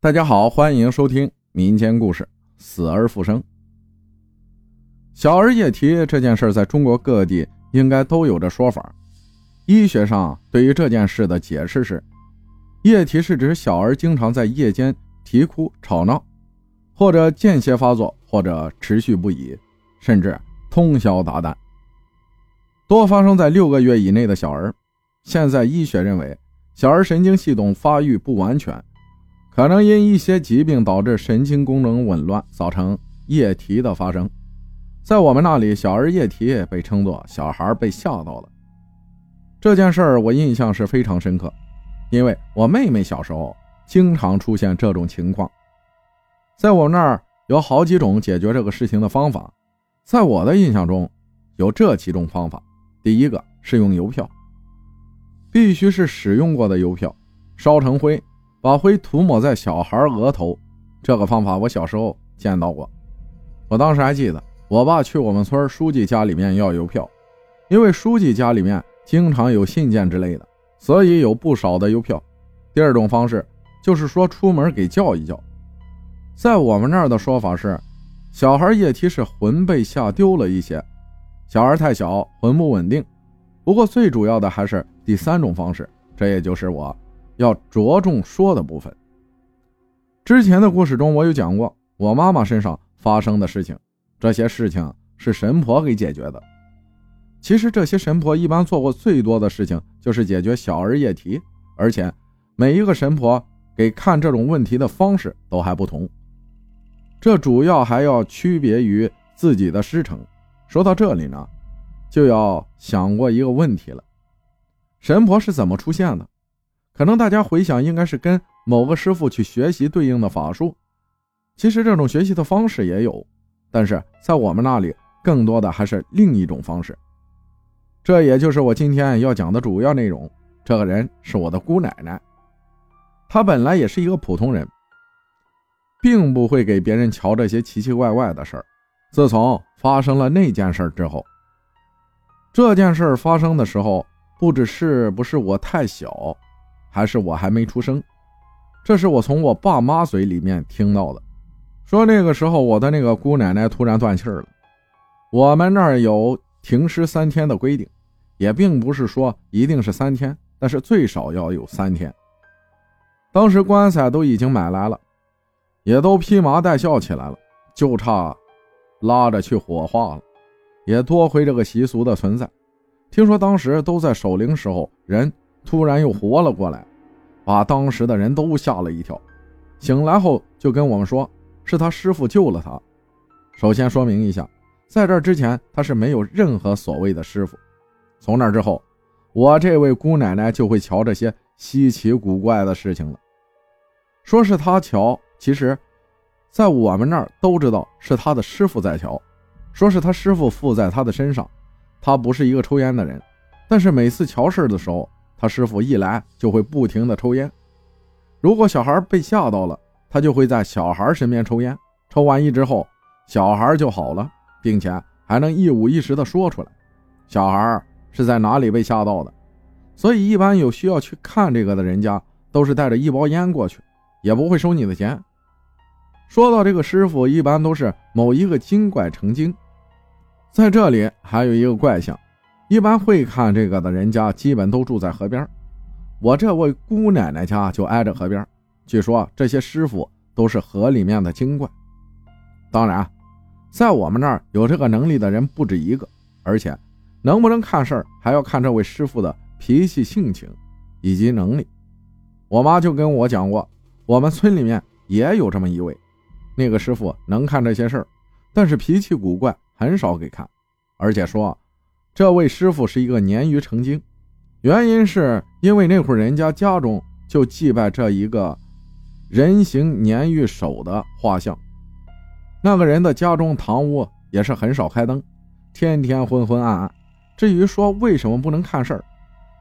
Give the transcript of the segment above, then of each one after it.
大家好，欢迎收听民间故事《死而复生》。小儿夜啼这件事在中国各地应该都有着说法。医学上对于这件事的解释是：夜啼是指小儿经常在夜间啼哭吵闹，或者间歇发作，或者持续不已，甚至通宵达旦，多发生在六个月以内的小儿。现在医学认为，小儿神经系统发育不完全。可能因一些疾病导致神经功能紊乱，造成液体的发生。在我们那里，小儿液体被称作小孩被吓到了。这件事儿我印象是非常深刻，因为我妹妹小时候经常出现这种情况。在我们那儿有好几种解决这个事情的方法，在我的印象中有这几种方法：第一个是用邮票，必须是使用过的邮票，烧成灰。把灰涂抹在小孩额头，这个方法我小时候见到过。我当时还记得，我爸去我们村书记家里面要邮票，因为书记家里面经常有信件之类的，所以有不少的邮票。第二种方式就是说出门给叫一叫，在我们那儿的说法是，小孩液体是魂被吓丢了一些，小孩太小，魂不稳定。不过最主要的还是第三种方式，这也就是我。要着重说的部分。之前的故事中，我有讲过我妈妈身上发生的事情，这些事情是神婆给解决的。其实这些神婆一般做过最多的事情就是解决小儿夜啼，而且每一个神婆给看这种问题的方式都还不同。这主要还要区别于自己的师承。说到这里呢，就要想过一个问题了：神婆是怎么出现的？可能大家回想，应该是跟某个师傅去学习对应的法术。其实这种学习的方式也有，但是在我们那里，更多的还是另一种方式。这也就是我今天要讲的主要内容。这个人是我的姑奶奶，她本来也是一个普通人，并不会给别人瞧这些奇奇怪怪的事儿。自从发生了那件事之后，这件事发生的时候，不知是不是我太小。还是我还没出生，这是我从我爸妈嘴里面听到的，说那个时候我的那个姑奶奶突然断气儿了。我们那儿有停尸三天的规定，也并不是说一定是三天，但是最少要有三天。当时棺材都已经买来了，也都披麻戴孝起来了，就差拉着去火化了。也多亏这个习俗的存在，听说当时都在守灵时候人。突然又活了过来，把当时的人都吓了一跳。醒来后就跟我们说，是他师傅救了他。首先说明一下，在这之前他是没有任何所谓的师傅。从那之后，我这位姑奶奶就会瞧这些稀奇古怪的事情了。说是他瞧，其实，在我们那儿都知道是他的师傅在瞧。说是他师傅附在他的身上。他不是一个抽烟的人，但是每次瞧事的时候。他师傅一来就会不停的抽烟，如果小孩被吓到了，他就会在小孩身边抽烟，抽完一之后，小孩就好了，并且还能一五一十的说出来，小孩是在哪里被吓到的。所以一般有需要去看这个的人家，都是带着一包烟过去，也不会收你的钱。说到这个师傅，一般都是某一个精怪成精，在这里还有一个怪象。一般会看这个的人家，基本都住在河边。我这位姑奶奶家就挨着河边。据说这些师傅都是河里面的精怪。当然，在我们那儿有这个能力的人不止一个，而且能不能看事儿，还要看这位师傅的脾气、性情以及能力。我妈就跟我讲过，我们村里面也有这么一位，那个师傅能看这些事儿，但是脾气古怪，很少给看，而且说。这位师傅是一个鲶鱼成精，原因是因为那户人家家中就祭拜这一个人形鲶鱼手的画像。那个人的家中堂屋也是很少开灯，天天昏昏暗暗。至于说为什么不能看事儿，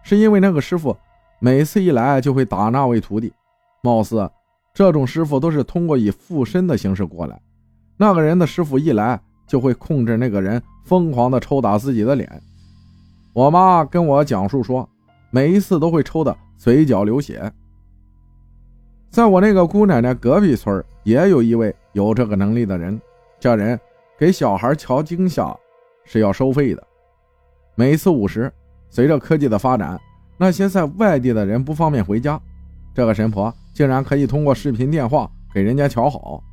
是因为那个师傅每次一来就会打那位徒弟，貌似这种师傅都是通过以附身的形式过来。那个人的师傅一来就会控制那个人疯狂的抽打自己的脸。我妈跟我讲述说，每一次都会抽的嘴角流血。在我那个姑奶奶隔壁村也有一位有这个能力的人，这人给小孩瞧惊吓是要收费的，每次五十。随着科技的发展，那些在外地的人不方便回家，这个神婆竟然可以通过视频电话给人家瞧好。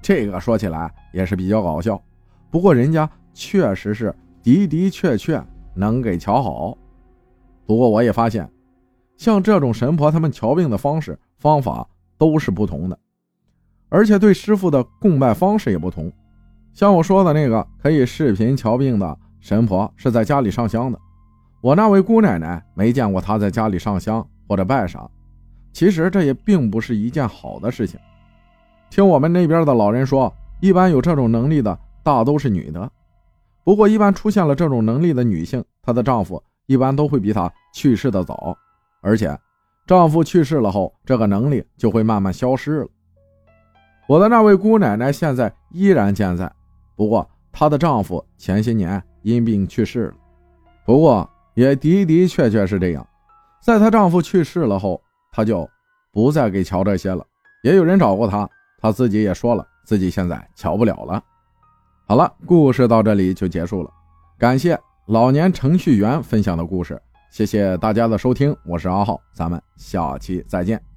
这个说起来也是比较搞笑，不过人家确实是的的确确能给瞧好。不过我也发现，像这种神婆，他们瞧病的方式方法都是不同的，而且对师傅的供拜方式也不同。像我说的那个可以视频瞧病的神婆，是在家里上香的。我那位姑奶奶没见过她在家里上香或者拜啥。其实这也并不是一件好的事情。听我们那边的老人说，一般有这种能力的大都是女的。不过，一般出现了这种能力的女性，她的丈夫一般都会比她去世的早，而且丈夫去世了后，这个能力就会慢慢消失了。我的那位姑奶奶现在依然健在，不过她的丈夫前些年因病去世了。不过也的的确确是这样，在她丈夫去世了后，她就不再给瞧这些了。也有人找过她。她自己也说了，自己现在瞧不了了。好了，故事到这里就结束了。感谢老年程序员分享的故事，谢谢大家的收听，我是阿浩，咱们下期再见。